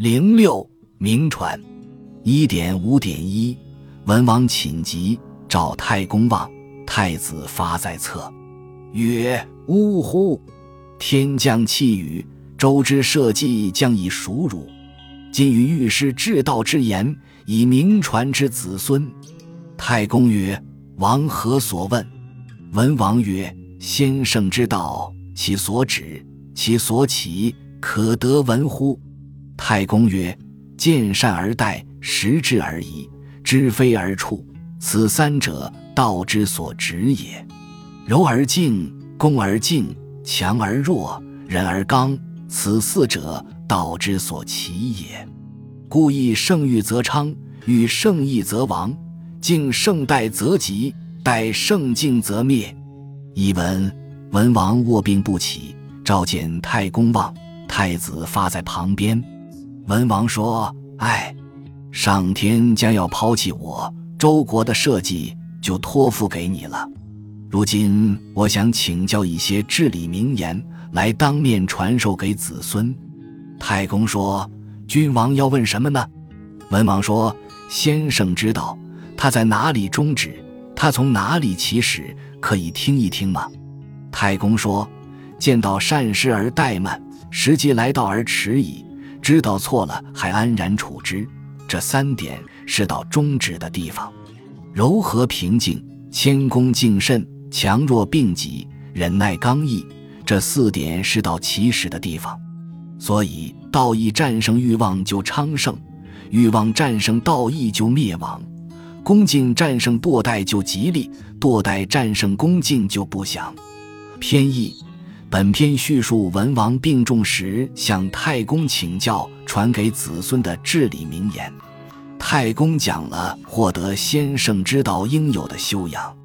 零六名传一点五点一，文王寝疾，召太公望。太子发在侧，曰：“呜呼！天降气雨，周之社稷将以属汝。今于御师至道之言，以名传之子孙。”太公曰：“王何所问？”文王曰：“先圣之道，其所指，其所起，可得闻乎？”太公曰：“见善而待，识之而已，知非而处，此三者，道之所指也。柔而静，恭而静，强而弱，忍而刚，此四者，道之所起也。故亦圣欲则昌，欲圣义则亡，敬圣待则吉，待圣敬则灭。”译文：文王卧病不起，召见太公望，太子发在旁边。文王说：“哎，上天将要抛弃我，周国的社稷就托付给你了。如今我想请教一些至理名言，来当面传授给子孙。”太公说：“君王要问什么呢？”文王说：“先生知道他在哪里终止？他从哪里起始？可以听一听吗？”太公说：“见到善事而怠慢，时机来到而迟疑。”知道错了还安然处之，这三点是到终止的地方。柔和平静、谦恭敬慎、强弱并济、忍耐刚毅，这四点是到起始的地方。所以道义战胜欲望就昌盛，欲望战胜道义就灭亡，恭敬战胜堕怠就吉利，堕怠战胜恭敬就不祥。偏义。本篇叙述文王病重时向太公请教传给子孙的至理名言。太公讲了获得先圣之道应有的修养。